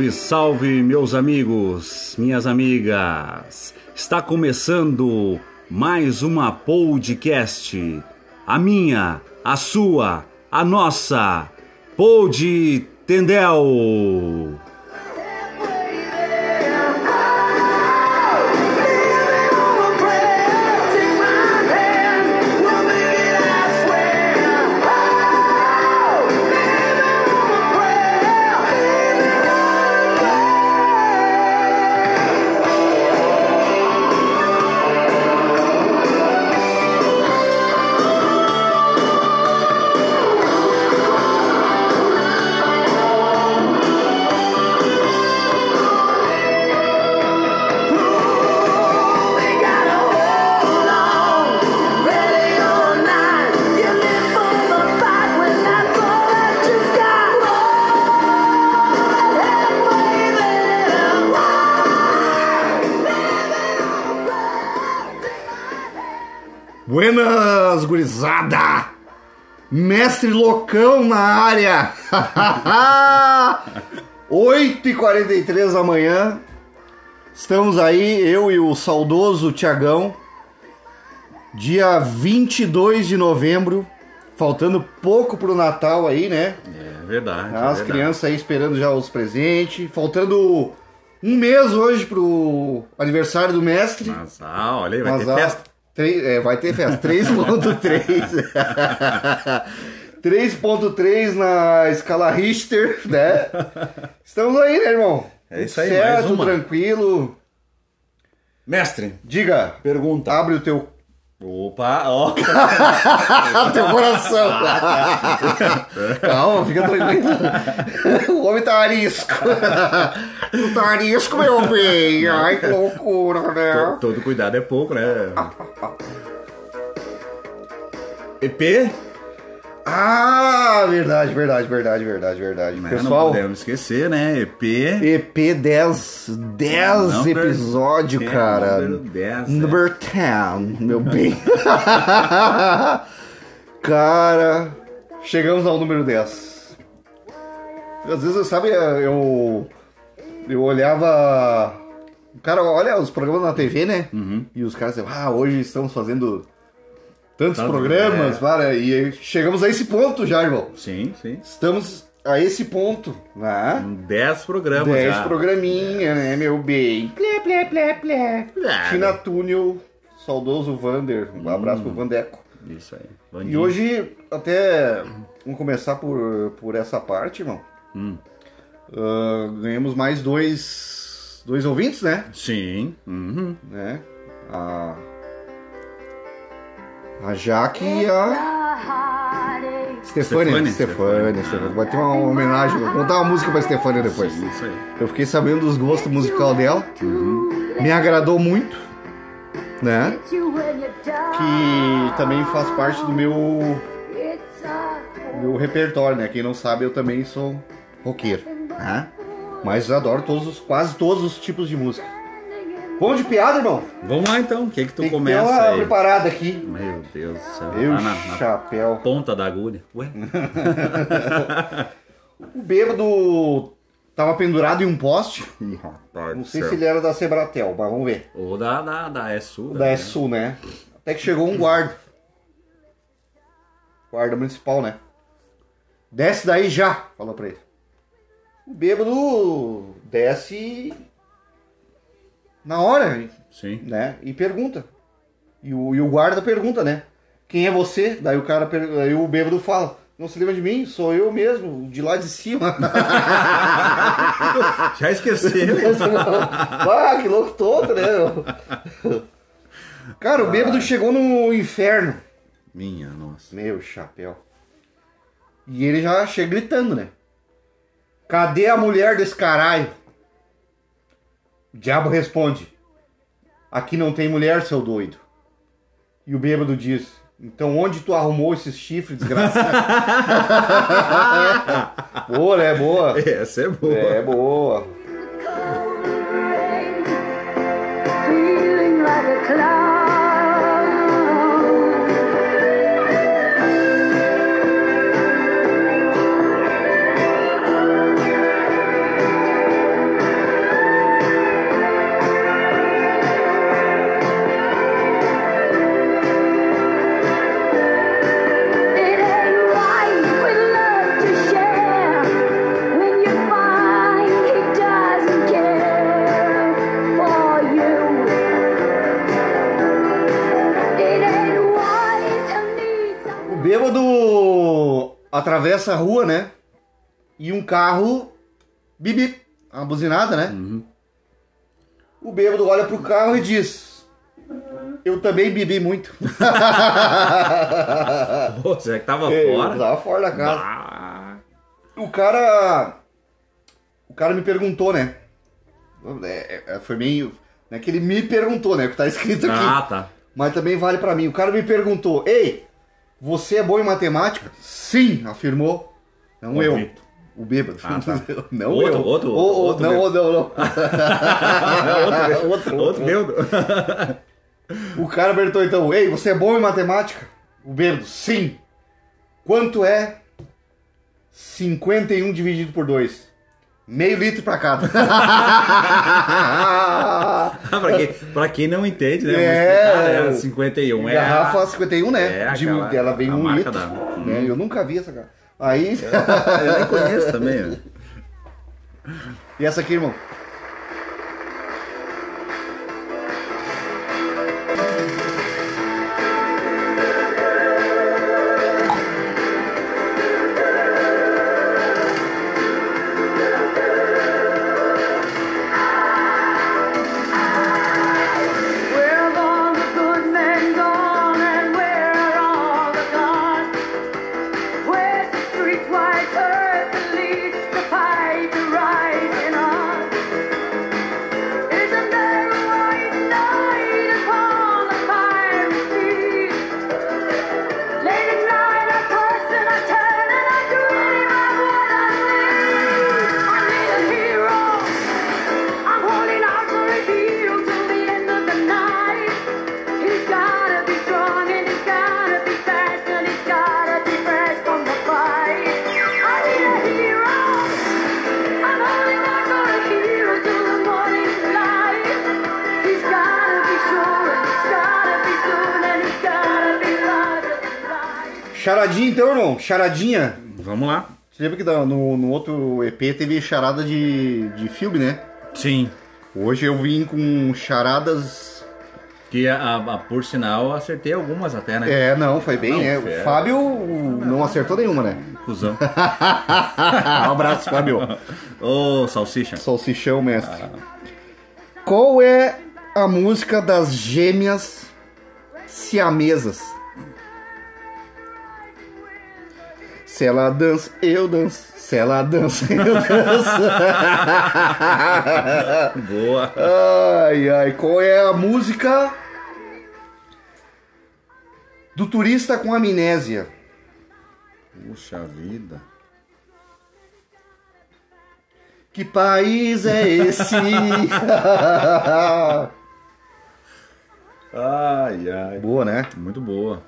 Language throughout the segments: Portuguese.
Salve, salve, meus amigos, minhas amigas. Está começando mais uma podcast. A minha, a sua, a nossa. Pod Tendel. Mestre loucão na área! 8h43 da manhã. Estamos aí, eu e o saudoso Tiagão. Dia 22 de novembro. Faltando pouco pro Natal aí, né? É verdade. As verdade. crianças aí esperando já os presentes. Faltando um mês hoje pro aniversário do mestre. Mas, ah, olha aí, vai Mas, ter ó, festa. Três- é, vai ter festa. 3.3. 3.3 na escala Richter, né? Estamos aí, né, irmão? É isso aí, certo, mais uma. tranquilo. Mestre, Diga, pergunta. abre o teu, Opa, ó. o teu coração. Calma, fica tranquilo. O homem tá arisco. Tá arisco, meu bem. Ai, que loucura, né? Todo cuidado é pouco, né? EP? Ah, verdade, verdade, verdade, verdade, verdade. Né? Não Pessoal, podemos esquecer, né? EP. EP 10, 10 Number episódio, 10, cara. número 10, Number 10, meu bem. cara, chegamos ao número 10. Às vezes, sabe, eu eu olhava cara olha os programas na TV, né? Uhum. E os caras ah, hoje estamos fazendo tantos Tanto, programas, é. para, e chegamos a esse ponto já, irmão. Sim, sim. Estamos a esse ponto, né? 10 programas 10 já. programinha, né, meu bem? Plé, plé, plé, plé. Ah, Tina Túnel, saudoso Vander. Um abraço pro Vandeco. Isso aí. E Vandinho. hoje, até vamos começar por, por essa parte, irmão. Hum. Ah, ganhamos mais dois, dois ouvintes, né? Sim. Uhum. né? A, a Jaque e a Stefania. Stefania, Stefania. Vai ter uma homenagem, vou contar uma música pra Stefania depois. Isso aí. Eu fiquei sabendo dos gostos musical dela. Me agradou muito, né? Que também faz parte do meu, meu repertório, né? Quem não sabe, eu também sou roqueiro, né? Mas eu adoro todos os, quase todos os tipos de música. Vamos de piada, irmão? Vamos lá então. O que que tu Tem que ter começa uma aí? preparada aqui. Meu Deus do céu. Eu, Tá na, na chapéu. ponta da agulha. Ué? O bêbado tava pendurado em um poste. Ih, rapaz Não sei se ele era da Sebratel, mas vamos ver. Ou da, da, da ESU. Da ESU, né? Até que chegou um guarda. Guarda municipal, né? Desce daí já, falou pra ele. O bêbado desce na hora, Sim. né? E pergunta. E o, e o guarda pergunta, né? Quem é você? Daí o cara, per- aí o bêbado fala: Não se lembra de mim? Sou eu mesmo, de lá de cima. Já esqueceu. ah, que louco todo, né? Cara, o bêbado chegou no inferno. Minha nossa. Meu chapéu. E ele já chega gritando, né? Cadê a mulher desse caralho? O diabo responde: Aqui não tem mulher, seu doido. E o bêbado diz: Então onde tu arrumou esses chifres, desgraçado? boa, né? Boa. Essa é boa. É boa. Feeling like a cloud. Atravessa a rua, né? E um carro. Bibi. Uma buzinada, né? O bêbado olha pro carro e diz: Eu também bebi muito. Pô, será que tava Eu fora? Tava fora da casa. Ah, O cara. O cara me perguntou, né? É, é, foi meio. Não é que ele me perguntou, né? O que tá escrito aqui. ah, tá. Mas também vale pra mim. O cara me perguntou: Ei, você é bom em matemática? Sim, afirmou. Não O eu. Vitor. O bêbado. Ah, tá. Não Outro, eu. outro, O- outro não, bêbado. não, não. outro, outro, meu. O cara perguntou então: Ei, você é bom em matemática? O bêbado: Sim. Quanto é 51 dividido por 2? Meio litro pra cada. pra, quem, pra quem não entende, né? É, explicar, né? o- 51 é. Garrafa a- 51, né? É, De- aquela- ela vem um litro. da- né? Eu nunca vi essa cara. Aí. Eu nem conheço também. né? e essa aqui, irmão? Charadinha então, irmão. Charadinha. Vamos lá. Você lembra que no, no outro EP teve charada de, de filme, né? Sim. Hoje eu vim com charadas. Que a, a- por sinal acertei algumas até, né? É, não, foi bem, Não, né? fera. O Fábio não acertou nenhuma, né? Cusão. um abraço, Fábio. Ô, salsicha. Salsichão, mestre. Qual é a música das gêmeas siamesas? Se ela dança, eu danço. Se ela dança, eu danço. Boa. ai, ai. Qual é a música do turista com amnésia? Puxa vida. Que país é esse? Ai, ai. Boa, né? Muito boa.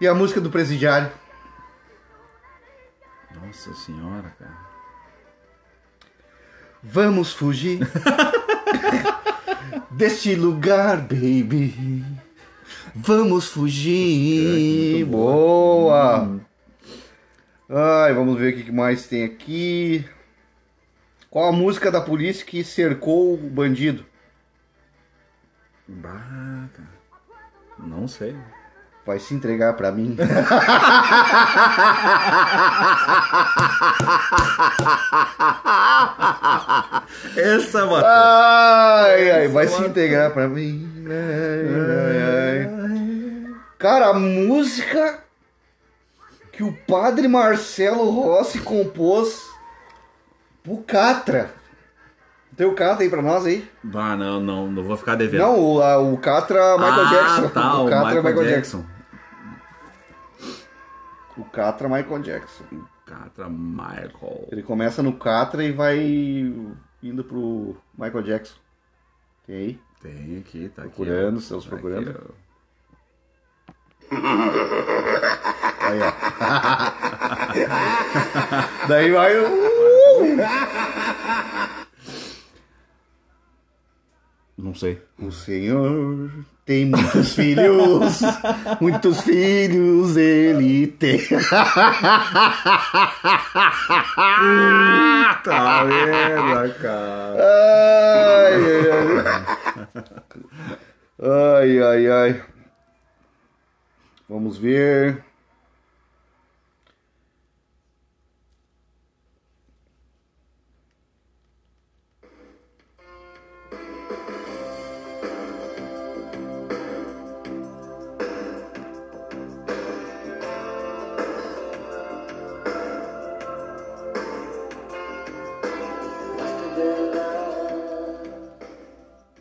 E a música do presidiário? Nossa senhora, cara. Vamos fugir deste lugar, baby. Vamos fugir. Muito boa. Boa. Ai, vamos ver o que mais tem aqui. Qual a música da polícia que cercou o bandido? Bah, cara. Não sei. Vai se entregar pra mim. Essa, matou. Ai, ai, vai se integrar pra mim. Ai, ai, ai. Cara, a música que o padre Marcelo Rossi compôs pro Catra. Tem o Catra aí pra nós aí? Bah, não, não, não vou ficar devendo. Não, o, a- o Catra Michael ah, Jackson. Tá, o Catra Michael, Jackson. O Catra Michael Jackson. Catra Michael. Ele começa no Catra e vai indo pro Michael Jackson. Tem aí? Tem aqui, tá Procurando, aqui. ó. estamos Tá procurando. aqui. Aí, ó. Daí vai o. Não sei. O Senhor tem muitos filhos, muitos filhos ele tem. Tá merda, cara. Ai. Ai, ai, ai. Vamos ver.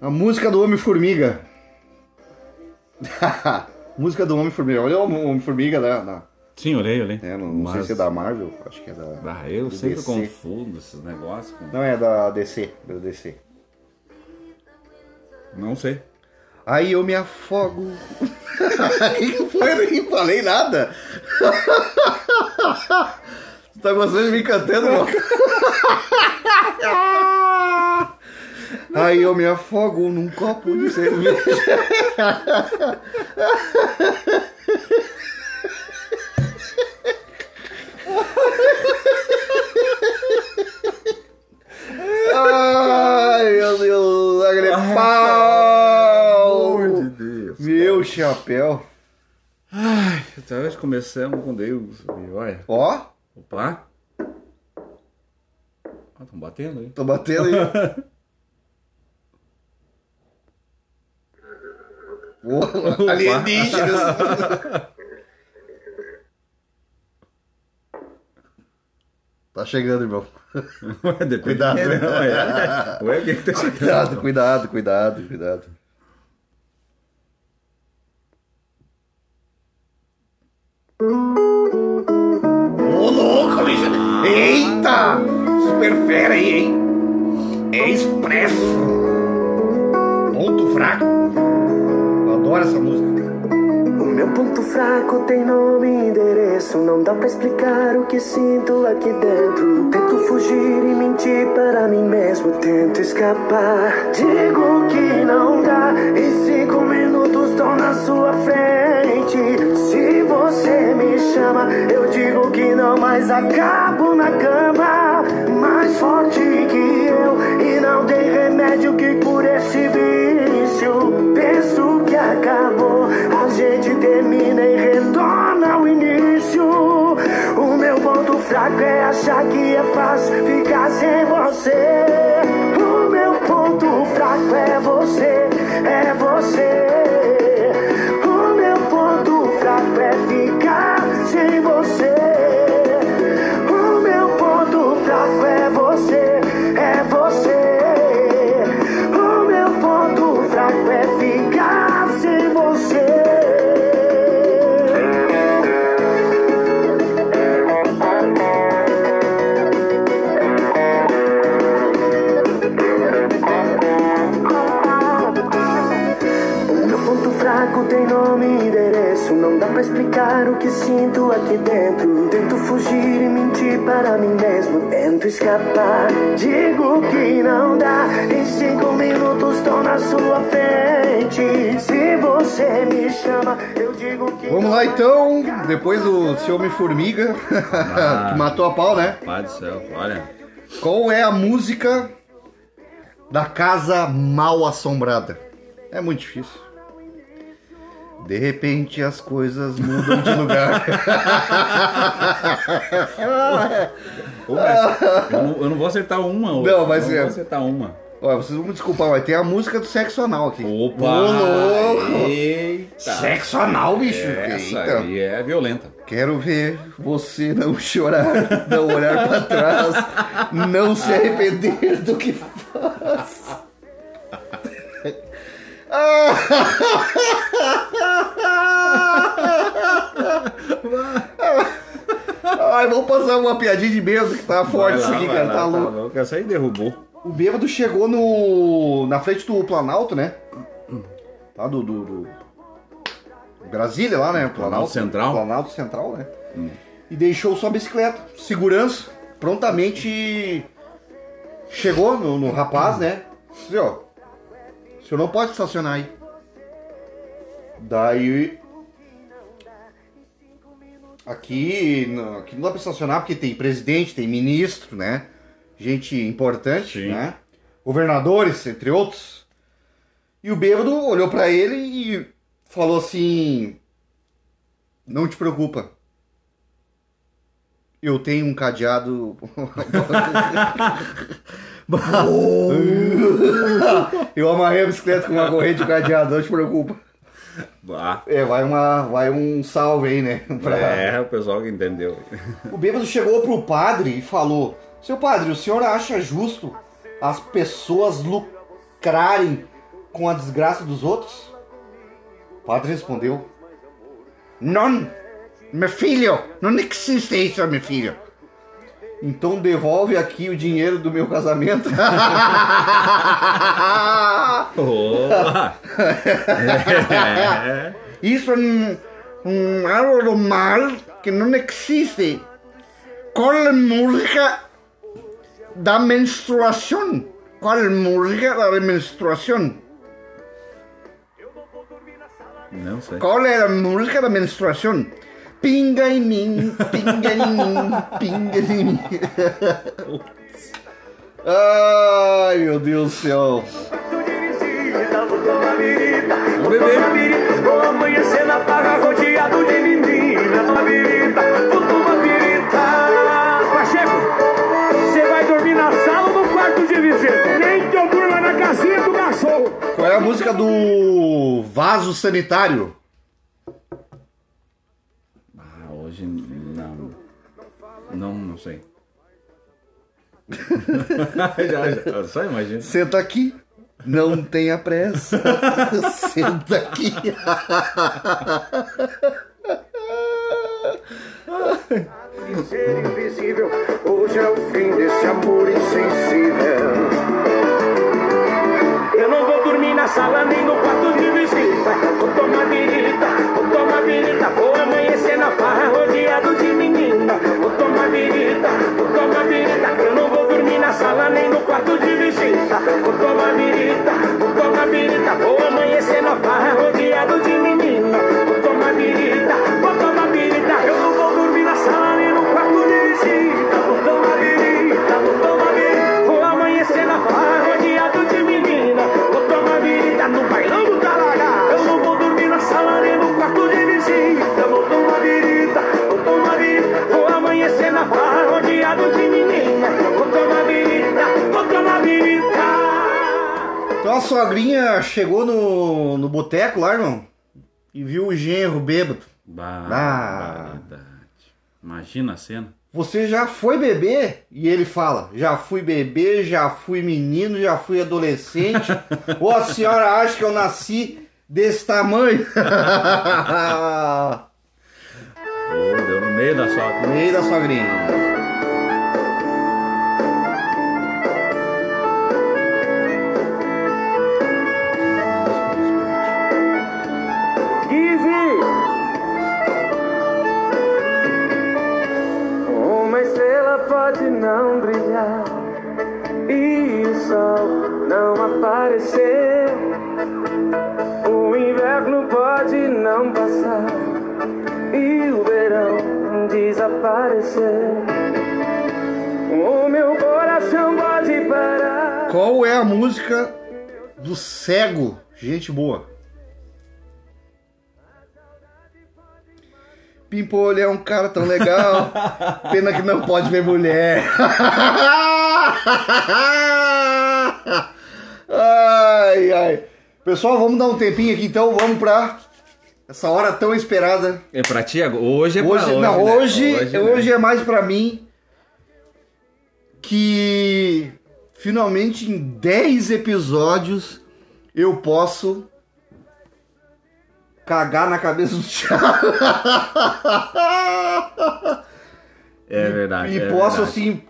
A música do Homem-Formiga. música do Homem-Formiga. Olha o Homem-Formiga né? Na, Sim, olhei, olhei. é, não, não sei se é da Marvel, acho que é da. Ah, eu sempre DC. confundo esses negócios. com- Não, é da DC, da DC. Não sei. Aí eu me afogo. Aí que foi? Eu nem falei nada. Você tá gostando de me cantando, irmão? Aí eu me afogo num copo de cerveja. Ai, meu Deus, lágrima de pau. Deus. Meu chapéu. Ai, então nós começamos com Deus. e Olha. Ó, Opa. Ah, estão batendo aí. tô batendo aí. Alienígenas. Tá chegando, irmão. Ué, Cuidado. quem, não, é. Ué, quem que tá chegando? Cuidado, cuidado, cuidado, cuidado. Ô, louco, bicho! Eita! Super fera aí, hein? É expresso. Ponto fraco. Adoro essa música. O meu ponto fraco tem nome e endereço. Não dá pra explicar o que sinto aqui dentro. Tento fugir e mentir para mim mesmo. Tento escapar. Digo que não dá. Em cinco minutos tô na sua frente. Se você me chama, eu digo que não, mas acabo na cama. Mais forte que eu, e não tem remédio que cure esse Penso que acabou, a gente termina e retorna ao início. O meu ponto fraco é achar que é fácil ficar sem você. O meu ponto fraco é você, aqui dentro. Tento fugir e mentir para mim mesmo. Tento escapar. Digo que não dá. Em cinco minutos tô na sua frente. Se você me chama, eu digo que. Vamos lá então, depois do seu Homem-Formiga, que matou a pau, né? Pai do céu, olha. Qual é a música da Casa Mal Assombrada? É muito difícil. De repente as coisas mudam de lugar. Pô, mas eu, não, eu não vou acertar uma hoje. Não, mas eu não é- vou acertar uma. Olha, vocês vão me desculpar, mas tem a música do sexo anal aqui. Opa! Ô, louco! Eita! Sexo anal, bicho! Essa Eita. aí é violenta. Quero ver você não chorar, não olhar pra trás, não se arrepender do que faz. Ai, vamos passar uma piadinha de bêbado que tá forte isso aqui, cara. lá, Tá louco. Essa aí derrubou. O bêbado chegou no. na frente do Planalto, né? Lá do. do, do- Brasília lá, né? Planalto Central. Planalto Central, né? E deixou sua bicicleta. Segurança prontamente chegou no, no rapaz, né? Disse, ó, o senhor não pode estacionar aí. Daí. Aqui, não- aqui não dá pra estacionar porque tem presidente, tem ministro, né? Gente importante, Sim. né? Governadores, entre outros. E o bêbado olhou pra ele e falou assim: Não te preocupa. Eu tenho um cadeado. Eu amarrei a bicicleta com uma corrente de cadeado, não te preocupa. Ah, É, vai, uma, vai um salve aí, né? Pra- é, o pessoal que entendeu. O bêbado chegou pro padre e falou: Seu padre, o senhor acha justo as pessoas lucrarem com a desgraça dos outros? O padre respondeu: Não, meu filho, não existe isso, meu filho. Então devolve aqui o dinheiro do meu casamento. É. Isso é um, um algo normal que não existe. Qual é a música da menstruação? Qual é a música da menstruação? Não sei. Qual é a música da menstruação? Pinga em mim, pinga em mim, pinga em mim. Ai, meu Deus do céu. Vamos beber. Vou amanhecer na farra rodeado de menina Uma birita, puta uma birita Pacheco, você vai dormir na sala ou no quarto de visita? Nem que eu durma na casinha do cachorro Qual é a música do vaso sanitário? Hoje não. Não, não sei. já, já, só imagina. Senta aqui. Não tenha pressa. Senta aqui. Ser invisível, hoje é o fim desse amor insensível Eu não vou dormir na sala nem no quarto de visita Vou tomar birita, vou tomar birita Vou quarto de visita Vou tomar birita, vou tomar birita Vou amanhecer na farra rodeado de Então a sogrinha chegou no, no boteco lá, irmão, e viu o genro bêbado. Barbaridade. Imagina a cena. Você já foi bebê? E ele fala: Já fui bebê, já fui menino, já fui adolescente. Ou a senhora acha que eu nasci desse tamanho? Deu no meio da sua. Meio da sogrinha. Não aparecer. O inverno pode não passar e o verão desaparecer. O meu coração pode parar. Qual é a música do cego? Gente boa. Pimpolho é um cara tão legal. Pena que não pode ver mulher. ai, ai. Pessoal, vamos dar um tempinho aqui então. Vamos pra essa hora tão esperada. É pra ti agora? Hoje é pra Hoje, hoje. não, né? hoje, né? hoje é mais pra mim que finalmente em 10 episódios eu posso cagar na cabeça do Thiago. É verdade. e é posso verdade. assim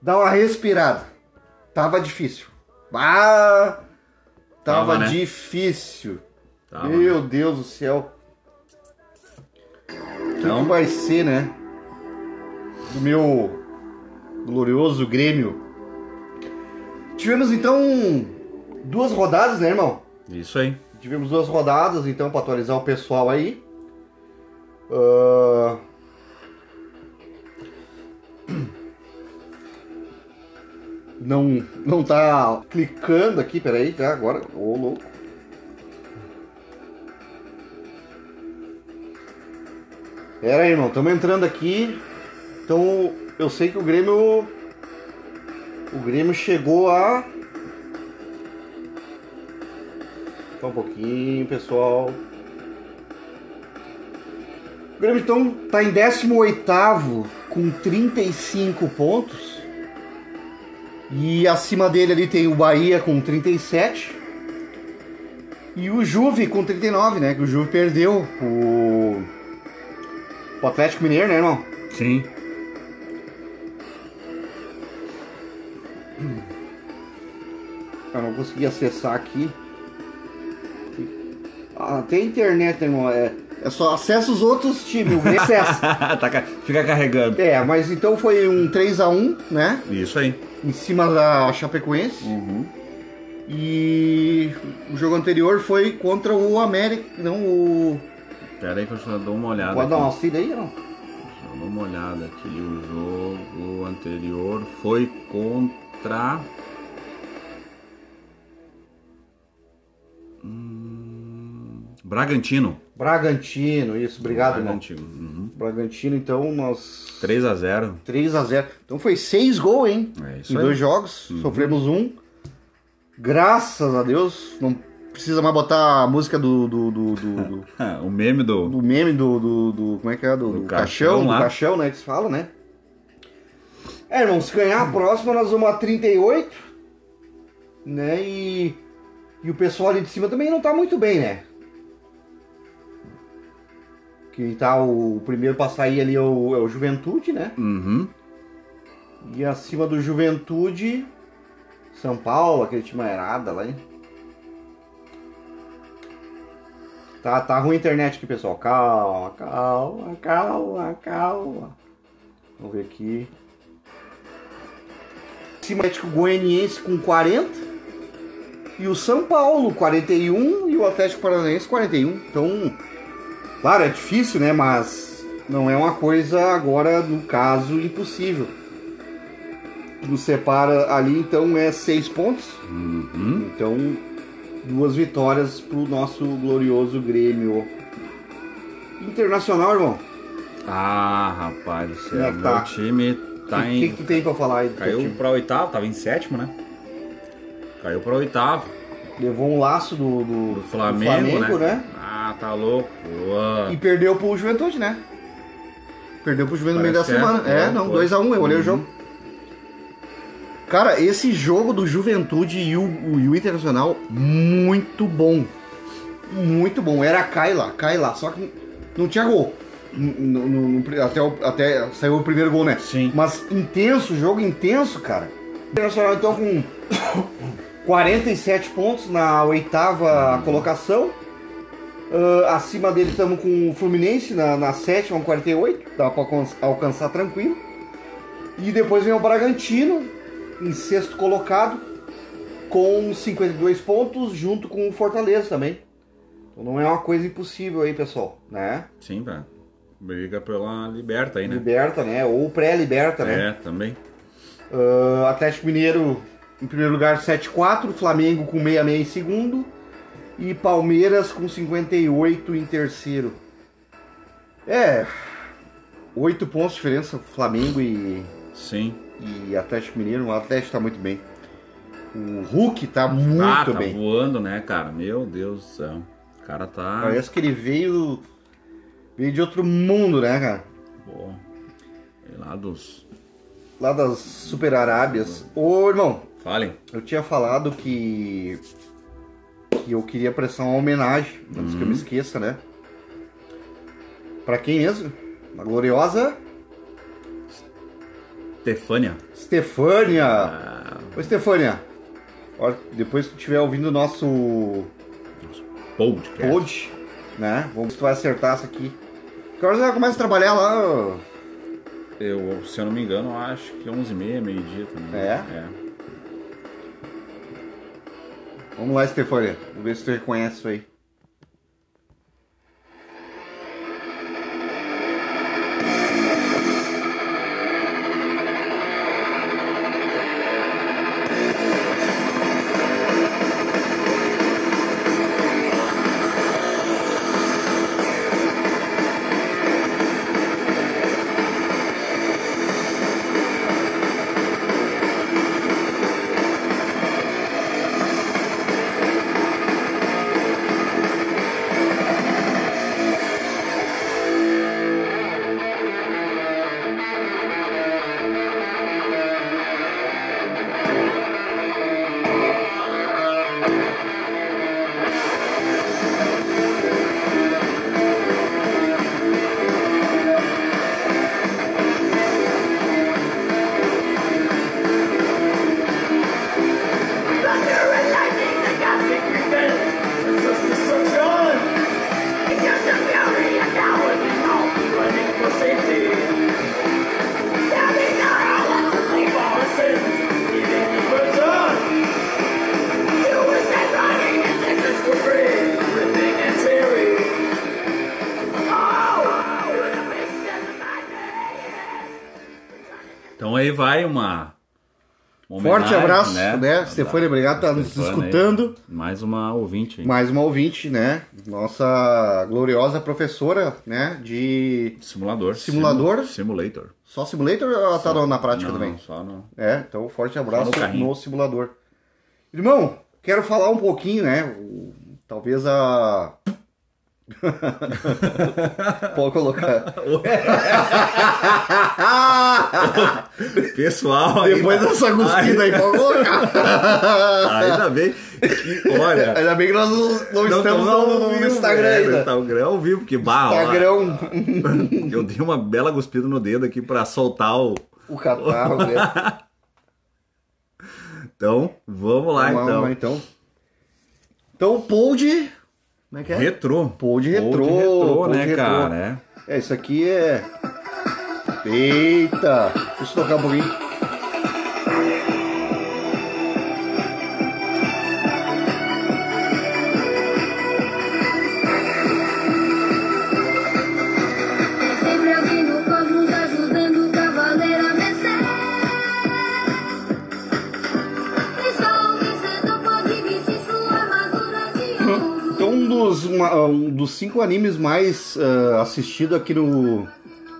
dar uma respirada. Tava difícil. Ah, tava, Tava, né? difícil. Tava, Meu Deus do céu. O que que vai ser, né? Do meu glorioso Grêmio. Tivemos então duas rodadas, né, irmão? Isso aí. Tivemos duas rodadas, então, para atualizar o pessoal aí. Ah, Não, não tá clicando aqui, peraí, tá? Agora, ô louco. Pera aí, irmão, estamos entrando aqui. Então, eu sei que o Grêmio. O Grêmio chegou a. Só um pouquinho, pessoal. O Grêmio então tá em 18 com 35 pontos. E acima dele ali tem o Bahia com 37. E o Juve com 39, né? Que o Juve perdeu o, o Atlético Mineiro, né, irmão? Sim. Eu não consegui acessar aqui. Ah, tem internet, né, irmão. É, é só acessa os outros times, o acessa. Tá ca- Fica carregando. É, mas então foi um 3x1, né? Isso aí. Em cima da Chapecoense. E o jogo anterior foi contra o América. Não, o. Pera aí que eu só dou uma olhada. Pode dar uma auxílio aí, não? Deixa eu dar uma olhada aqui. O jogo anterior foi contra. Hum, Bragantino. Bragantino, isso, obrigado, irmão. Bragantino. Uhum. Bragantino, então, nós. 3 a 0 3x0. Então foi 6 gols, hein? É isso em aí. dois jogos. Sofremos um. Graças a Deus. Não precisa mais botar a música do. do, do, do- o meme do. do meme do, do, do- Como é que é? Do, Do do caixão caixão, do caixão, né? Que se fala, né? É, irmão, se ganhar a próxima, nós vamos a 38. Né? E. E o pessoal ali de cima também não tá muito bem, né? Quem tá o, primeiro pra sair ali é o, é o Juventude, né? Uhum. E acima do Juventude, São Paulo, aquele time aerada lá, hein? Tá, tá ruim a internet aqui, pessoal. Calma, calma, calma, calma. Vamos ver aqui. Atlético Goianiense com 40. E o São Paulo, 41. E o Atlético Paranaense, 41. Então, claro, é difícil, né? Mas não é uma coisa agora, no caso, impossível que nos separa ali, então é seis pontos. Uhum. Então, duas vitórias pro nosso glorioso Grêmio. Internacional, irmão. Ah, rapaz do é céu. que tá? Meu time tá o que, em. que tu tem pra falar aí Caiu pra oitavo, tava em sétimo, né? Caiu pra oitavo. Levou um laço do, do, Do do Flamengo, né? né? Ah, tá louco. Ué. E perdeu pro Juventude, né? Perdeu pro Juventude no meio da Parece semana. É, é, não, foi. 2x1, eu olhei o Uhum. jogo. Cara, esse jogo do Juventude e o, o- o Internacional, muito bom. Muito bom. Era cai lá, cai lá. Só que não tinha gol. No- no- no- até, o- até saiu o primeiro gol, né? Sim. Mas intenso, jogo intenso, cara. O Internacional então com 47 pontos na oitava colocação. Ah, acima dele estamos com o Fluminense na, na sétima, com 48. Dá pra alcan- alcançar tranquilo. E depois vem o Bragantino, em sexto colocado, com 52 pontos, junto com o Fortaleza também. Então não é uma coisa impossível aí, pessoal, né? Sim, tá. Briga pela liberta aí, né? Liberta, né? Ou pré-liberta, né? É, também. Ah, Atlético Mineiro em primeiro lugar 7-4, Flamengo com 66 em segundo e Palmeiras com 58 em terceiro. É, 8 pontos de diferença Flamengo e, Sim. e Atlético Mineiro. O Atlético tá muito bem. O Hulk tá muito ah, tá bem. voando, né, cara? Meu Deus do céu. O cara tá. Parece que ele veio, veio de outro mundo, né, cara? Pô, sei lá dos. Lá das Super Arábias. Ô, irmão, Falem. Eu tinha falado que que eu queria prestar uma homenagem, antes que eu me esqueça, né? Pra quem mesmo? A gloriosa Stefânia. Stefânia. Ah, Ô, Stefânia, depois que tu estiver ouvindo o nosso podcast. pod, né? Vamos ver se tu vai acertar essa aqui. Que horas ela começa a trabalhar lá? Eu, se eu não me engano, acho que 11h30, meio-dia também. É? Vamos lá, Stefânia. Vamos ver se tu reconhece isso aí. Vai uma. uma Forte abraço, né? Stefânia, obrigado por estar nos Stefânia aí. escutando. Mais uma ouvinte aí. Mais uma ouvinte, né? Nossa gloriosa professora, né? De. Simulador. Simulador? Simu- Simulator. Só simulator ou ela tá na- na prática não, também? Só. É, então forte abraço Só no no simulador. Irmão, quero falar um pouquinho, né? Talvez a. Pode colocar. Pessoal. Depois dessa cuspida aí, pode colocar. Ainda bem que, olha. Ainda bem que nós não, não estamos tamo no, ao no vivo, Instagram é, No ainda. Instagram ao vivo, bah, ó, Instagram, eu dei uma bela cuspida no dedo aqui pra soltar o. o catarro, né? Então, vamos lá Vamos então. lá, então. Então, Pod. Como é que é? Retrô. Retrô. Pod retrô, pod né, retrô. cara? É. É, isso aqui é. Eita! Deixa eu tocar um pouquinho. Cinco animes mais ah, assistidos aqui no,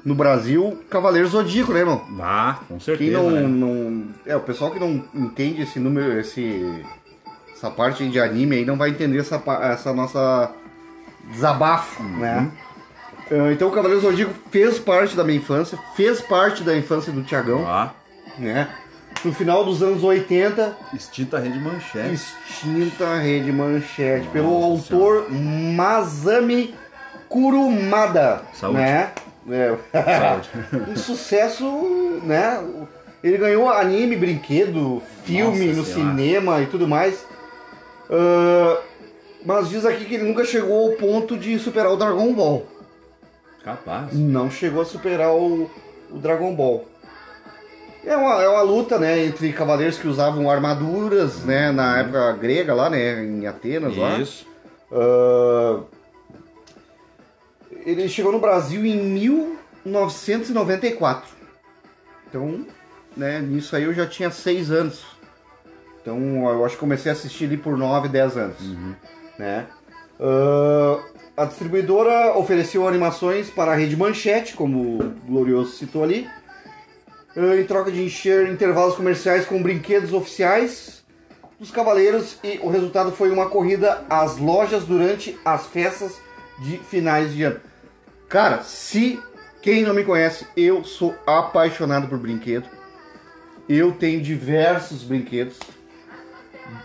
no Brasil, Cavaleiro Zodíaco, né, irmão? Ah, com Quem certeza. não, né? não. É, o pessoal que não entende esse número, esse, essa parte de anime aí não vai entender essa, essa nossa desabafo, né? Ah, Então o Cavaleiro Zodíaco fez parte da minha infância, fez parte da infância do Tiagão, Ó, né? No final dos anos 80, extinta rede manchete. extinta Rede Manchete, pelo Nossa autor Masami Kurumada, Saúde. né? É. Saúde. um sucesso, né? Ele ganhou anime, brinquedo, filme Nossa no Senhora. cinema e tudo mais. Ah, mas diz aqui que ele nunca chegou ao ponto de superar o Dragon Ball. Capaz. Não chegou a superar o, o Dragon Ball. É uma, é uma luta, né, entre cavaleiros que usavam armaduras, né, na época grega lá, né, em Atenas lá. Isso. Ah, ele chegou no Brasil em 1994. Então, né, nisso aí eu já tinha seis anos. Então, eu acho que comecei a assistir ali por 9, 10 anos. Né? Ah, a distribuidora ofereceu animações para a rede Manchete, como o Glorioso citou ali, em troca de encher intervalos comerciais com brinquedos oficiais dos cavaleiros e o resultado foi uma corrida às lojas durante as festas de finais de ano. Cara, se quem não me conhece, eu sou apaixonado por brinquedo. Eu tenho diversos brinquedos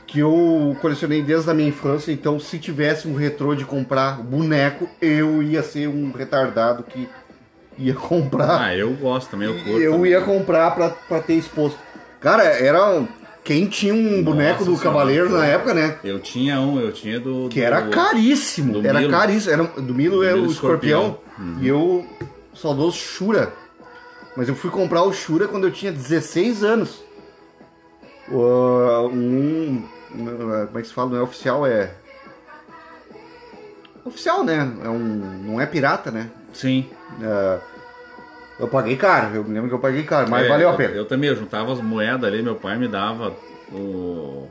que eu colecionei desde a minha infância, então se tivesse um retrô de comprar boneco, eu ia ser um retardado que ia comprar Ah, eu gosto também, eu curto. eu também. ia comprar pra, pra ter exposto. Cara, era. Quem tinha um boneco do Cavaleiro na época, né? Eu tinha um, eu tinha do. Que era do- caríssimo. do Era Milo. caríssimo. Era, do Milo Do é Milo o escorpião. Escorpião. E eu. Saudoso Shura. Mas eu fui comprar o Shura quando eu tinha 16 anos. Uh, um. Como é que se fala? Não é oficial, é. Oficial, né? É um, não é pirata, né? Sim. É, eu paguei caro, eu me lembro que eu paguei caro, mas É, valeu a eu- pena. Eu, também, eu juntava as moedas ali, meu pai me dava o,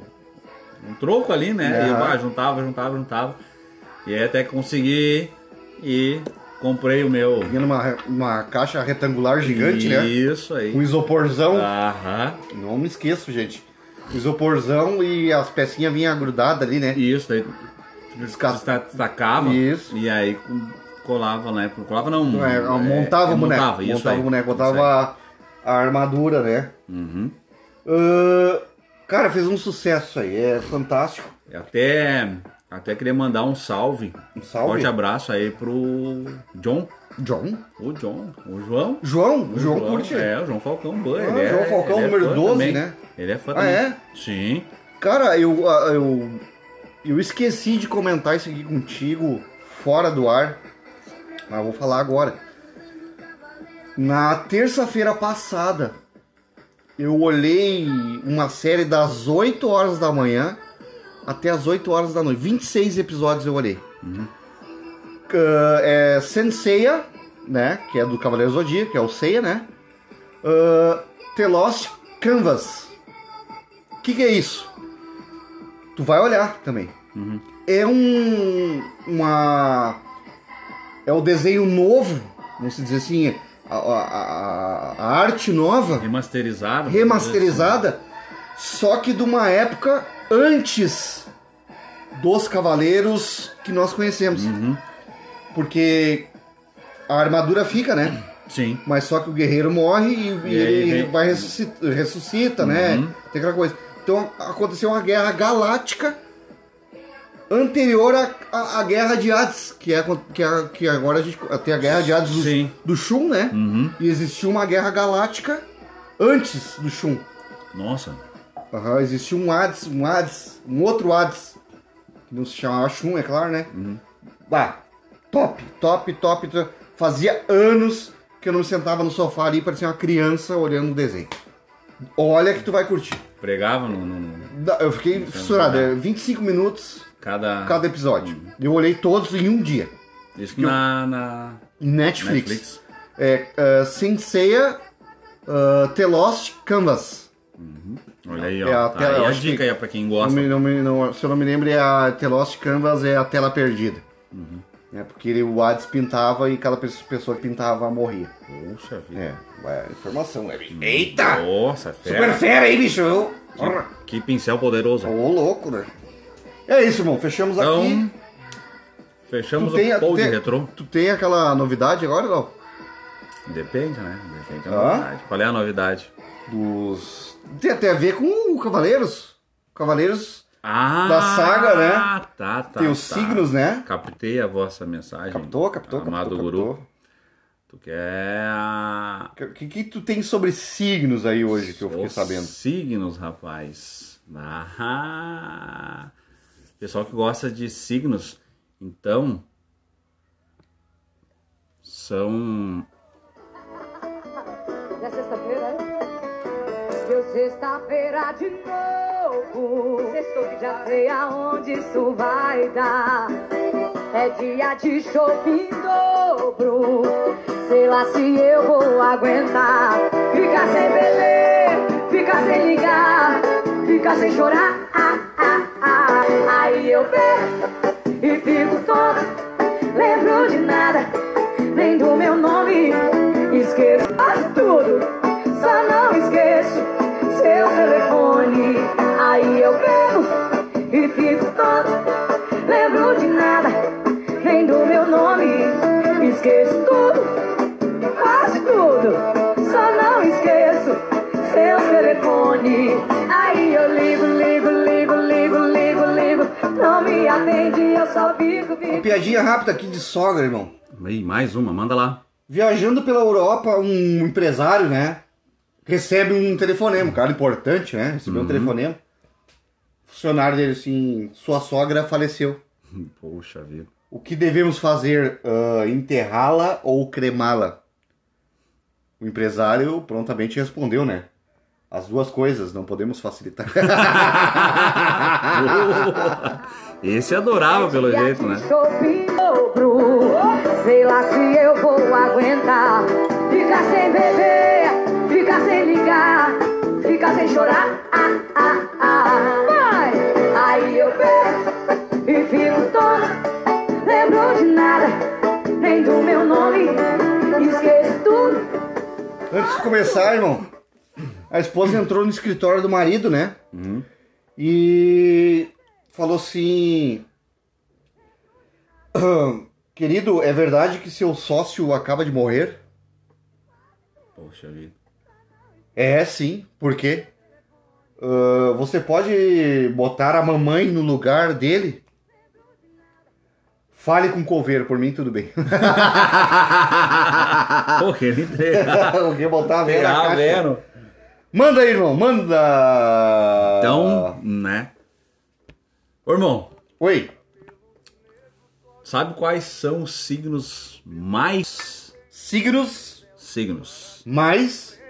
um troco ali, né? E eu ah, juntava, juntava, juntava. E aí até consegui e comprei o meu. Vinha numa uma caixa retangular gigante, né? Isso aí. Um isoporzão. Aham. Não me esqueço, gente. O isoporzão e as pecinhas vinham grudadas ali, né? Isso, daí Desca- destacava. Isso. E aí colava, né? Colava não. É, é, montava é, o boneco. Montava, isso montava aí. o boneco, botava a, a armadura, né? Uhum. Ah, cara, fez um sucesso aí, é fantástico. Até, até queria mandar um salve. Um salve? Forte abraço aí pro John. John? O John. O João. João? O O João curte. É, o João Falcão Ban. Ah, ele é, João Falcão, ele é número fã 12, também. né? Ele é fã Ah, também. é? Sim. Cara, eu, ah, eu, eu esqueci de comentar isso aqui contigo fora do ar, mas vou falar agora. Na terça-feira passada, eu olhei uma série das 8 horas da manhã até as 8 horas da noite. 26 episódios eu olhei. Ah, é Senseiya, né? Que é do Cavaleiro Zodíaco, que é o Seiya, né? Uh, The Lost Canvas. O que, que é isso? Tu vai olhar também. É um. Uma. É o desenho novo, vamos dizer assim, a, a- a- arte nova, Remasterizado. remasterizada, só que de uma época antes dos cavaleiros que nós conhecemos. Porque a armadura fica, né? Sim. Mas só que o guerreiro morre e, e ele vai ressuscita, ressuscita né? Uhum. Tem aquela coisa. Então aconteceu uma guerra galáctica anterior à, guerra de Hades, que é que, é, que agora a gente tem a guerra de Hades do, do Shun, né? Uhum. E existiu uma guerra galáctica antes do Shun. Nossa. Aham, existiu um Hades, um Hades, um outro Hades, que não se chamava Shun, é claro, né? Ah, top, top, top, top. Fazia anos que eu não me sentava no sofá ali, parecia uma criança olhando o desenho. Olha que tu vai curtir. Pregava no, no- no- Eu fiquei fissurado, é 25 minutos cada. cada episódio. Eu olhei todos em um dia. Isso na, na Netflix. Netflix. É, uh, Senseiya uh, The Lost Canvas. Olha aí, ó. É a Tá tela, aí eu a dica que- aí pra quem Não gosta. não me- não- se eu não me lembro, é a The Lost Canvas é a tela perdida. Uhum. É porque ele, o Hades pintava e cada pe- pessoa que pintava morria. Poxa vida. É, é informação, né, bicho? Eita! Nossa, Super fera. fera aí, bicho! Porra. Que pincel poderoso. Ô, louco, né? É isso, irmão. Fechamos Então, aqui. fechamos Tu tem, o tem, retrô. tu tem aquela novidade agora, não? Depende, né? Depende da Ah? novidade. Qual é a novidade? Dos. Tem até a ver com o Cavaleiros. Cavaleiros Ah, Da saga, né? Tá, tá. tem os tá. signos, né? Captei a vossa mensagem. Captou, captou, Amado captou, guru. captou. Tu quer. O que, que tu tem sobre signos aí hoje que eu fiquei Os sabendo? Signos, rapaz. Ah, pessoal que gosta de signos, então são É sexta-feira? Deu sexta-feira de novo. Sextou que já sei aonde isso vai dar. É dia de shopping dobro. Sei lá se eu vou aguentar. Ficar sem beber, ficar sem ligar, ficar sem chorar. Ah, ah, ah. Aí eu bebo e fico toda. Lembro de nada, nem do meu nome. Esqueço quase tudo, só não esqueço seu telefone. Aí eu bebo e fico todo. Lembro de nada, nem do meu nome. Esqueço tudo, quase tudo, só não esqueço seu telefone. Aí eu ligo, atende, eu só fico, fico. Piadinha rápida aqui de sogra, irmão. Aí, mais uma, manda lá. Viajando pela Europa, um empresário, né? Recebe um telefonema, um cara importante, né? Recebeu um telefonema. O funcionário dele assim, sua sogra faleceu. Poxa vida. O que devemos fazer? Ah, Enterrá-la ou cremá-la? O empresário prontamente respondeu, né? As duas coisas, não podemos facilitar. Esse adorava pelo jeito, né? Dobro. Sei lá se eu vou aguentar. Ficar sem beber, ficar sem ligar, ficar sem chorar. Ah, ah, ah. Vai! Aí eu bebo e fico. Lembro de nada, nem do meu nome. Esqueço tudo. Antes de começar, irmão, a esposa entrou no escritório do marido, né? E falou assim: "Ahn, Querido, é verdade que seu sócio acaba de morrer? Poxa vida. É, sim. Por quê? Ah, você pode botar a mamãe no lugar dele? Fale com o coveiro, por mim tudo bem. Pô, ele entrega. Alguém botar a vendo? Manda aí, irmão, manda! Então, né? Ô, irmão, Oi. sabe quais são os signos mais Signos signos? mais,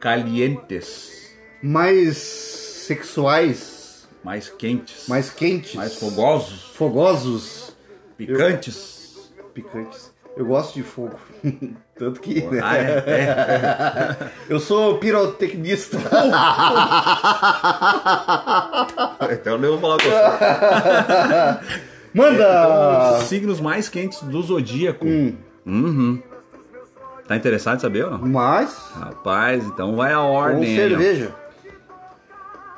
calientes, mais sexuais, mais quentes, mais quentes, mais fogosos, fogosos, picantes? picantes. Eu gosto de fogo. Tanto que. né? Ah, é, é. Eu sou pirotecnista. Então eu vou falar com você. Manda! Os signos mais quentes do zodíaco. Uhum. Tá interessado em saber ou não? Mas, Rapaz, então vai a com ordem. ó. cerveja.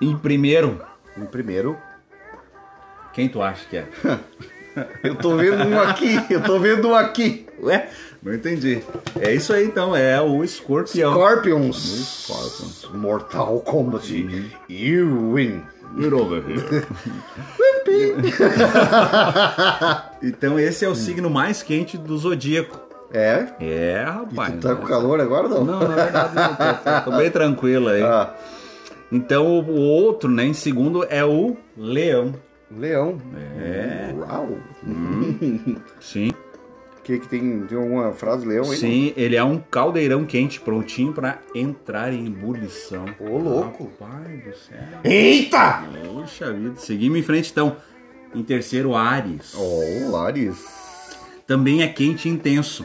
Em primeiro, Em primeiro, quem tu acha que é? Eu tô vendo um aqui. Eu tô vendo um aqui. Ué? Não entendi. É isso aí então, é o escorpião. Scorpions. Scorpions. Mortal Kombat. You win. Get over here. então esse é o signo mais quente do zodíaco. É? É, rapaz. Tu tá com calor agora não? Não, na verdade não. Tô, tô- bem tranquilo aí. Ah, Então o outro, né, em segundo é o leão. Leão. É. Uau. Hum, sim. Que, que tem, tem alguma frase leão aí? Sim, ele é um caldeirão quente, prontinho para entrar em ebulição. Ô, louco! Pai do céu! Eita! Poxa vida, seguimos em frente então. Em terceiro, Ares. Oh, Ares. Também é quente e intenso,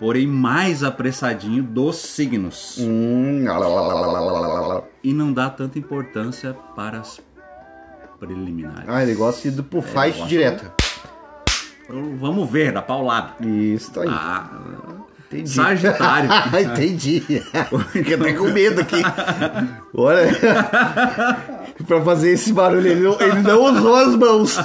porém mais apressadinho dos signos. Hum, lá, lá, lá, e não dá tanta importância para as preliminares. Ah, ele gosta de ir pro fight gosto. direta. Vamos ver, da paulada. Isso aí. Ah, entendi. Sagitário. entendi. Fiquei até com medo aqui. Olha. pra fazer esse barulho. Ele não, ele não usou as mãos.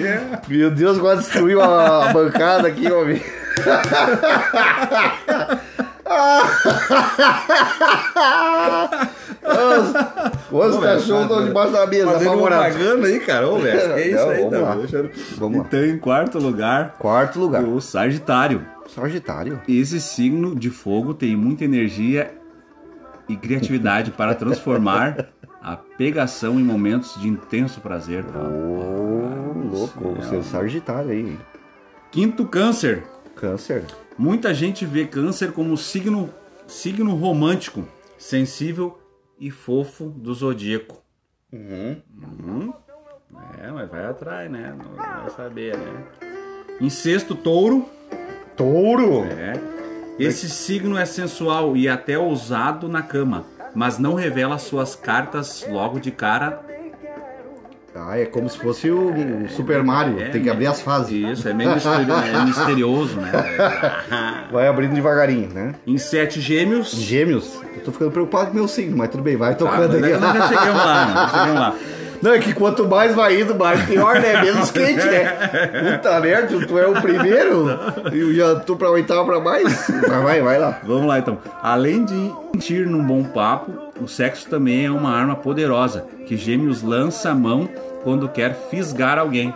É- Meu Deus, quase destruiu a, a bancada aqui, homem. Os, os cachorros estão debaixo da mesa, Fazendo apavorados. propaganda aí, cara. Ô, velho, é isso Não, aí, vamos tá? lá. Vamos lá. Então, em quarto lugar, Quarto lugar. o Sagitário. Sagitário. Esse signo de fogo tem muita energia e criatividade para transformar a pegação em momentos de intenso prazer. Ô, louco, o seu Sagitário aí. Quinto câncer. Câncer. Muita gente vê câncer como signo, signo romântico, sensível e fofo do zodíaco. Uhum. É, mas vai atrás, né? Não vai saber, né? Em sexto, touro. Touro. É. Esse signo é sensual e até ousado na cama, mas não revela suas cartas logo de cara. Ah, é como se fosse o, o Super Mario. É, Tem que abrir as fases. Isso, é meio é misterioso, né? Vai abrindo devagarinho, né? Em sete gêmeos. Gêmeos. Eu tô ficando preocupado com meu signo, mas tudo bem, vai Ah, tocando nós aqui. nós já chegamos lá, né? Já chegamos lá. Não, é que quanto mais vai indo, mais pior, né? Menos quente, né? Puta merda, tu é o primeiro e já tô pra oitava pra mais. Vai, vai, vai lá. Vamos lá então. Além de sentir num bom papo, o sexo também é uma arma poderosa que Gêmeos lança a mão quando quer fisgar alguém.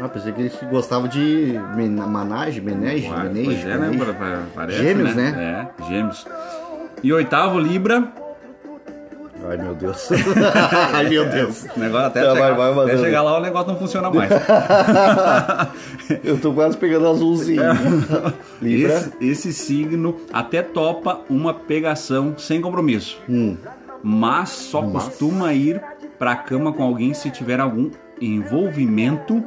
Ah, pensei que eles gostavam de managem, menage, Uai, menage, pois é, né? menage. Pa- Parece, Gêmeos, né? É, gêmeos. E oitavo, Libra. Ai, meu Deus. Ai, meu Deus. O negócio até, Tá, chegar, vai, vai até chegar lá o negócio não funciona mais. Eu tô quase pegando azulzinho. Libra. Esse, esse signo até topa uma pegação sem compromisso. Hum. Mas só costuma ir pra cama com alguém se tiver algum envolvimento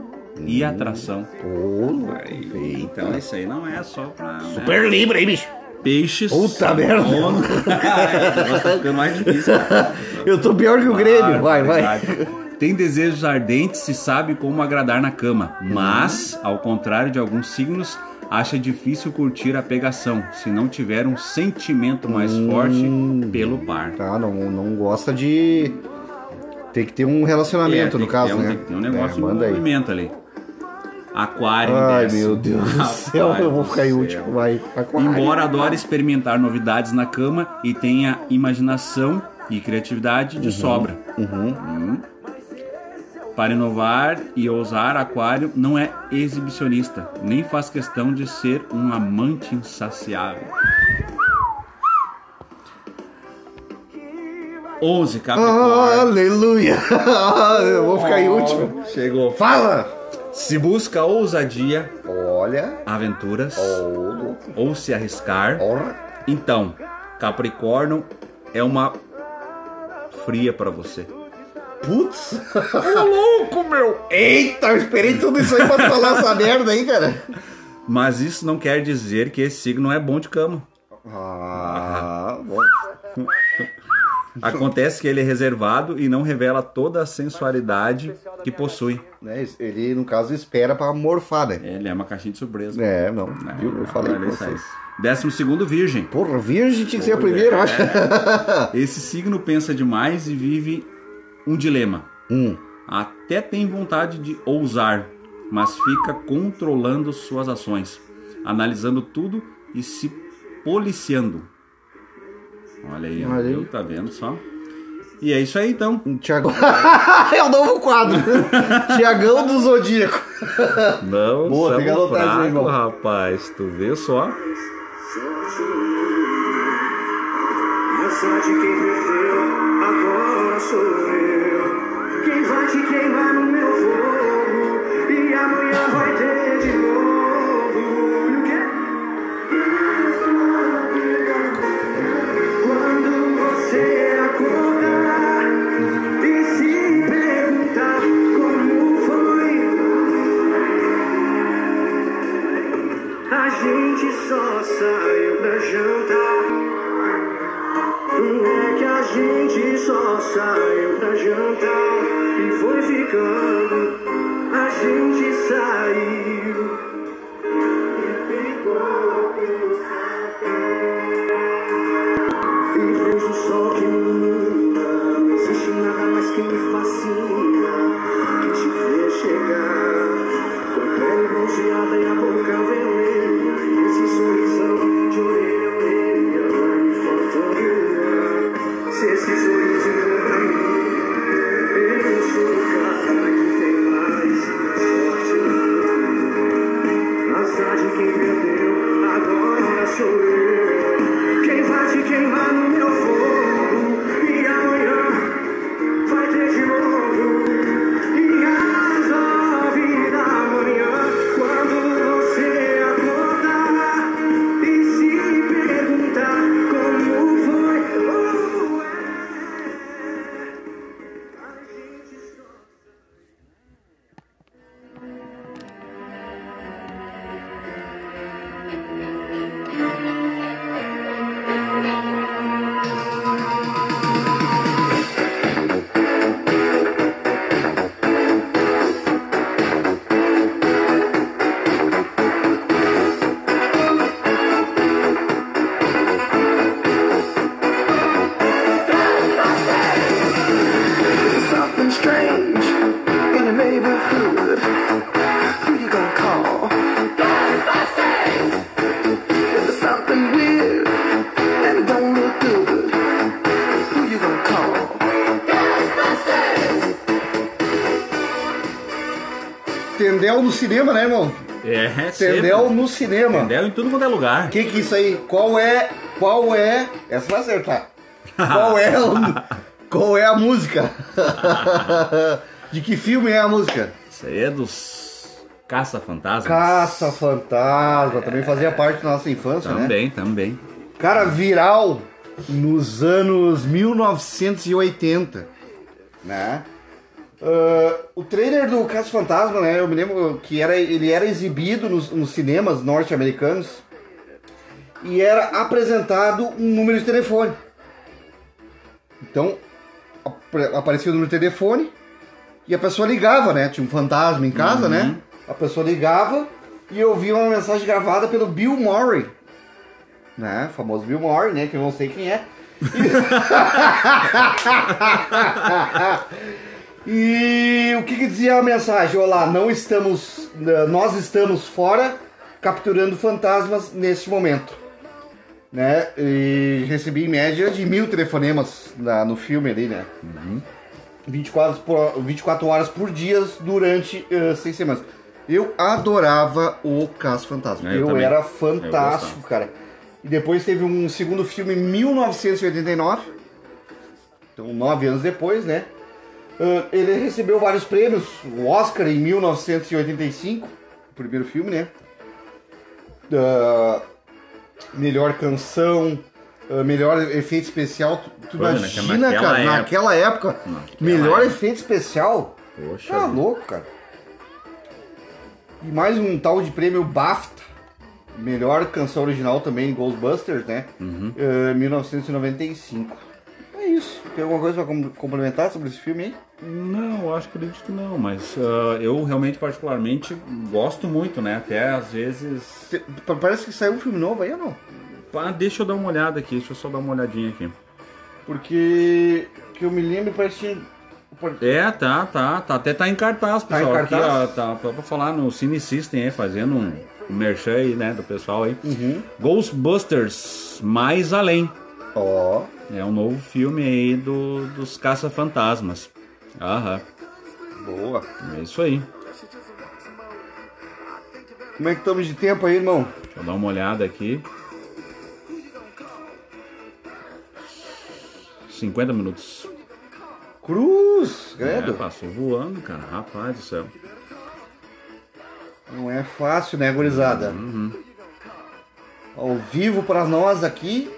e atração. Ô, Aí, então isso aí não é só pra. né? Super Libra, hein, bicho? Peixes. Puta merda. Negócio tá ficando mais difícil. cara. Eu tô pior que o Grêmio. Ah, Vai, vai. Tem desejos ardentes e sabe como agradar na cama, mas, ao contrário de alguns signos, acha difícil curtir a pegação se não tiver um sentimento mais forte pelo par. Tá, não, não gosta de. Tem que ter um relacionamento, É, no caso, um, né? Tem que ter um negócio É, de manda aí. movimento ali. Aquário. Ai, décimo. meu Deus do céu, eu vou ficar em último, vai. Aquário. Embora adore experimentar novidades na cama e tenha imaginação e criatividade Uhum. de sobra. Hum. Para inovar e ousar, Aquário não é exibicionista, nem faz questão de ser um amante insaciável. 11 Capricórnio. Aleluia! Eu vou ficar em último. Chegou. Fala! Se busca ousadia, Olha. aventuras louco. ou se arriscar, Porra. Então, Capricórnio é uma fria pra você. Putz. Ô, louco, meu. Eita, eu esperei tudo isso aí pra falar essa merda aí, cara. Mas isso não quer dizer que esse signo é bom de cama. Ah, bom. Acontece que ele é reservado e não revela toda a sensualidade que possui. Né, Ele, no caso, espera pra morfar, né? Ele é uma caixinha de surpresa. É, não. Viu? Eu falei aí. vocês. Décimo segundo, virgem. Porra, virgem tinha que ser a primeira, eu acho. Esse signo pensa demais e vive um dilema. Hum. Até tem vontade de ousar, mas fica controlando suas ações, analisando tudo e se policiando. Olha aí, Olha aí. viu? tá vendo só? E é isso aí então. Tiago. é o novo quadro. Tiagão do Zodíaco. Não, Boa, tem que anotar isso aí, fraco, irmão. rapaz. Tu vê só. Sorte quem perdeu, agora sou eu. Quem vai te queimar no meu fogo? E amanhã vai ter de novo. E o quê? Quando no cinema, né, irmão? É, Tendel sempre. no cinema. Tendel em tudo quanto é lugar. O que que é isso aí? Qual é. Qual é. Essa vai acertar. Qual é Qual é a música? De que filme é a música? Isso aí é dos Caça-Fantasmas. Caça Fantasma, também fazia parte da nossa infância, né? Também, também. Cara, viral nos anos 1980, né? Ah, o trailer do Caça Fantasma, né? Eu me lembro que era, ele era exibido nos, nos cinemas norte-americanos e era apresentado um número de telefone. Então, aparecia o número de telefone e a pessoa ligava, né? Tinha um fantasma em casa, né? A pessoa ligava e eu ouvia uma mensagem gravada pelo Bill Murray, né? O famoso Bill Murray, né? Que eu não sei quem é. E o que, que dizia a mensagem? Olá, não estamos, eh, nós estamos fora capturando fantasmas neste momento, né? E recebi em média de mil telefonemas na- no filme ali, né? 24, por- 24 horas por dia durante eh, seis semanas. Eu adorava o Caso Fantasma. É, eu eu era Eu fantástico, cara. E depois teve um segundo filme em 1989. Então, nove anos depois, né? Ah, ele recebeu vários prêmios. O Oscar em 1985, o primeiro filme, né? Ah, melhor canção, ah, melhor efeito especial. Tu, Pô, imagina, naquela cara, época. naquela época, Naquela melhor época. efeito especial. Poxa. Tá louco, cara. E mais um tal de prêmio BAFTA. Melhor canção original também, Ghostbusters, né? Uhum. Eh, 1995. É isso. Tem alguma coisa pra com- complementar sobre esse filme aí? Não, acho que acredito que não, mas ah, eu realmente particularmente gosto muito, né? Até às vezes. Te- Parece que saiu um filme novo aí ou não? Ah, deixa eu dar uma olhada aqui, deixa eu só dar uma olhadinha aqui. Porque que eu me lembro parece que É, tá, tá, tá. Até tá em cartaz, Tá em pessoal. Aqui, ó, tá pra, pra falar no Cine System aí, fazendo um, um merchan aí, né, do pessoal aí. Uhum. Ghostbusters Mais Além. Ó. É um novo filme aí do, dos Caça-Fantasmas. Aham, Boa. é isso aí. Como é que estamos de tempo aí, irmão? Deixa eu dar uma olhada aqui. 50 minutos. Cruz! É, Credo. passou voando, cara. Rapaz do céu. Não é fácil, né, gurizada? Ao vivo para nós aqui.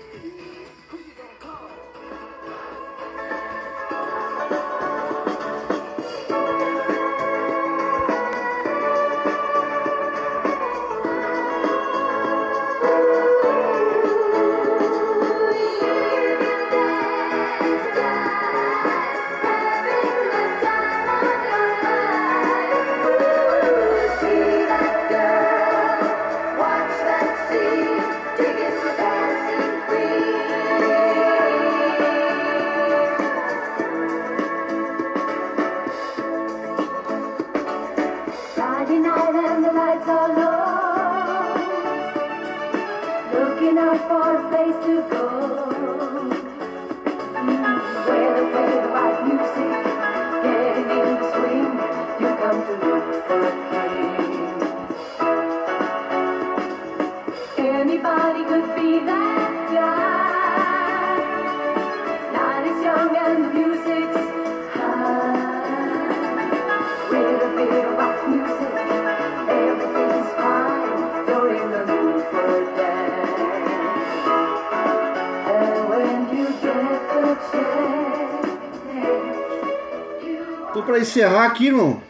Encerrar aqui, irmão.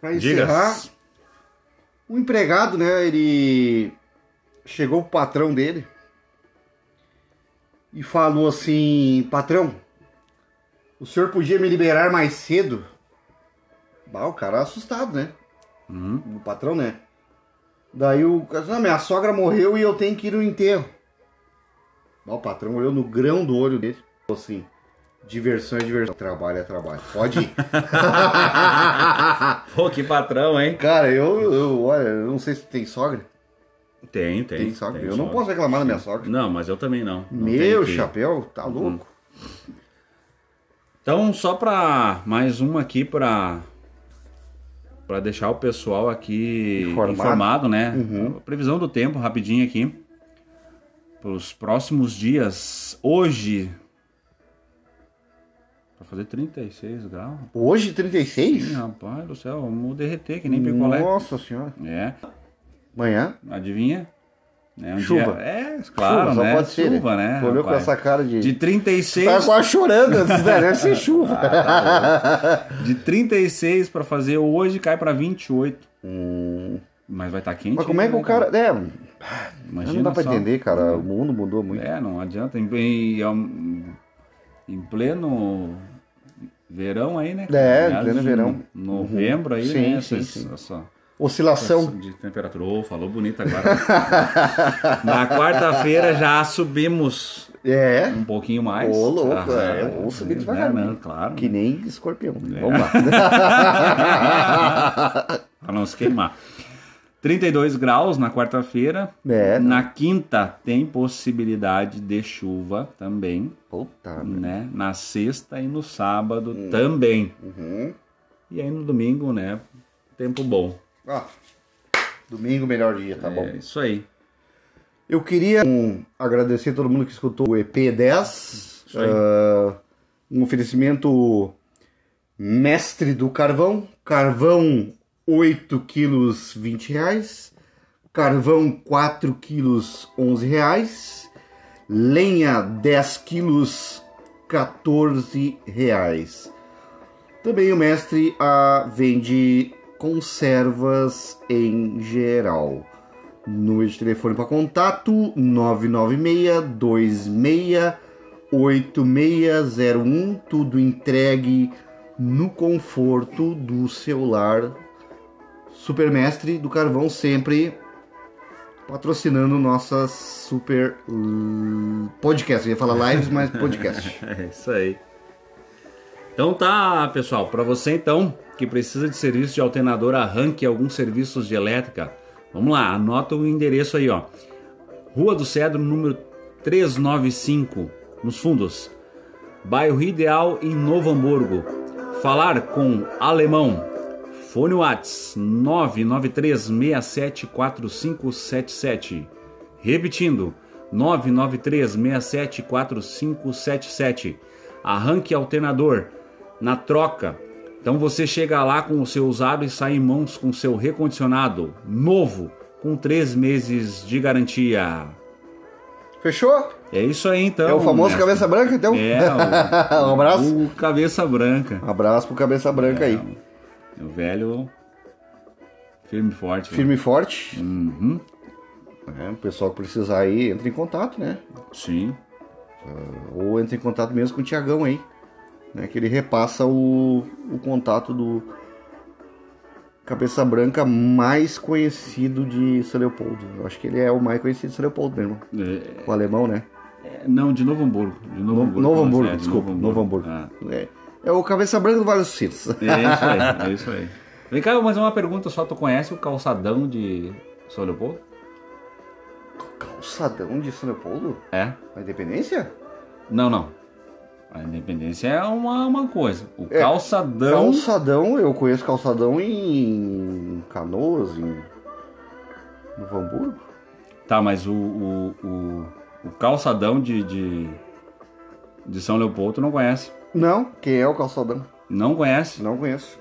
Pra encerrar. Diga. O empregado, né, ele chegou pro patrão dele e falou assim: Patrão, o senhor podia me liberar mais cedo? Bah, o cara assustado, né? O patrão, né? Daí o cara disse, não, minha sogra morreu e eu tenho que ir no enterro. Bah, o patrão olhou no grão do olho dele falou assim: Diversão é diversão. Trabalho é trabalho. Pode ir. Pô, que patrão, hein? Cara, eu, eu, olha, eu não sei se tem sogra. Tem, tem. Tem sogra. tem eu não sogra. posso reclamar da minha sogra. Não, mas eu também não. Não Meu chapéu, tá louco. Então, só pra mais uma aqui pra para deixar o pessoal aqui Informado. informado, né? Uhum. Previsão do tempo rapidinho aqui. Para os próximos dias, hoje Pra fazer 36 graus. Hoje, Ih, 36? rapaz do céu, vamos derreter que nem picolé. Nossa senhora. É, Amanhã? adivinha? É um Chuva. dia- É, claro, chuva, só né? pode ser. Chuva, né? Olhou com essa cara de. De 36 Tá quase chorando antes, né? Deve ser chuva. De 36 pra fazer hoje cai pra 28. Hum. Mas vai estar quente. Mas como é que né, o cara. É, Imagina não dá pra só. entender, cara. O mundo mudou muito. É, não adianta. Em, em, em pleno verão aí, né? É, pleno de verão. Novembro aí, Sim, né? sim, sim. essa- Oscilação. de temperatura. Ô, falou bonito agora. Na quarta-feira já subimos É. um pouquinho mais. Ô, louco, Ah, é, vamos subir né, devagarzinho. não, claro. Que nem escorpião. É. Vamos lá. Pra não se queimar. 32 graus na quarta-feira. É, Na quinta tem possibilidade de chuva também, Puta. né? Na sexta e no sábado também. Uhum. E aí no domingo, né? Tempo bom. Ah, domingo, melhor dia, tá bom. É isso aí. Eu queria um, agradecer a todo mundo que escutou o EP10. Isso aí. ah, um oferecimento mestre do carvão. Carvão 8 quilos 20 reais. Carvão 4 quilos 11 reais. Lenha 10 quilos 14 reais. Também o mestre ah, vende conservas em geral. Número de telefone para contato 996-268601. Tudo entregue no conforto do celular. Supermestre do Carvão sempre patrocinando nossas super podcast. Eu ia falar lives, mas podcast. É isso aí. Então tá, pessoal. Para você então que precisa de serviço de alternador, arranque alguns serviços de elétrica. Vamos lá, anota o endereço aí, ó. Rua do Cedro, número 395, nos fundos. Bairro Ideal em Novo Hamburgo. Falar com Alemão. Fone Whats 993674577. Repetindo, 993674577. Arranque alternador na troca. Então você chega lá com o seu usado e sai em mãos com o seu recondicionado novo, com três meses de garantia. Fechou? É isso aí então. É o famoso mestre. cabeça branca, então? É, o, Um abraço. O cabeça branca. Um abraço pro cabeça branca aí. É o velho firme e forte. Firme e forte. Uhum. É, o pessoal que precisar aí, entra em contato, né? Sim. Ou entra em contato mesmo com o Tiagão aí. Né? Que ele repassa o, o contato do Cabeça Branca mais conhecido de São Leopoldo. Eu acho que ele é o mais conhecido de São Leopoldo mesmo. É, O alemão, né? é, não, de Novo Hamburgo. De Novo, Novo, Hamburgo. Novo Hamburgo, É, de desculpa. Novo Hamburgo. Ah, É, é o Cabeça Branca do Vale dos Sinos. é isso aí, é isso aí. Vem cá, mas uma pergunta só. Tu conhece o calçadão de São Leopoldo? Calçadão de São Leopoldo? É? A Independência? Não, não. A independência é uma, uma coisa. O É, calçadão. Calçadão, eu conheço calçadão em Canoas, em Novo Hamburgo. Tá, mas o, o, o, o calçadão de, de, de São Leopoldo tu não conhece. Não, quem é o calçadão? Não conhece? Não conheço.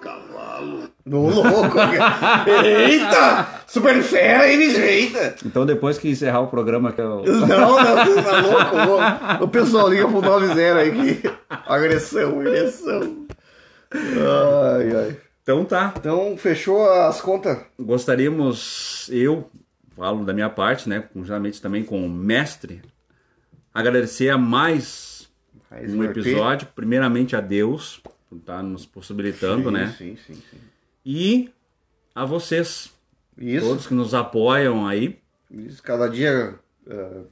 Cavalo. No louco. Eita! Super fera, hein, bicho? Eita! Então depois que encerrar o programa que eu... Não, não, você tá louco? O pessoal liga pro 90 aí que agressão, agressão. Ai, ai. Então tá. Então, fechou as contas? Gostaríamos, eu falo da minha parte, né, conjuntamente também com o mestre, agradecer a mais Mais um um EP. episódio. Primeiramente a Deus por estar nos possibilitando, sim, né? Sim, sim, sim. E a vocês, Isso, todos que nos apoiam aí. isso cada dia ah,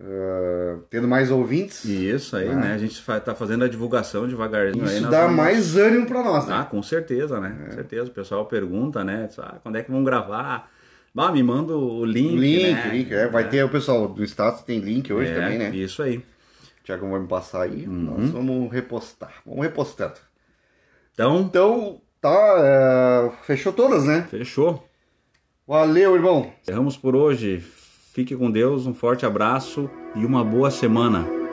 ah, tendo mais ouvintes. Isso aí, né? A gente fa- tá fazendo a divulgação devagarzinho. Isso dá vamos- mais ânimo pra nós, né? Ah, com certeza, né? Com certeza. O pessoal pergunta, né? Ah, quando é que vão gravar? Ah, me manda o link. link, né? link. É, vai ter o pessoal do status tem link hoje É, também, né? Isso aí. Tiago vai me passar aí. Nós vamos repostar. Vamos repostando. Então, Então, tá. é, fechou todas, né? fechou. Valeu, irmão. Encerramos por hoje. Fique com Deus, um forte abraço e uma boa semana.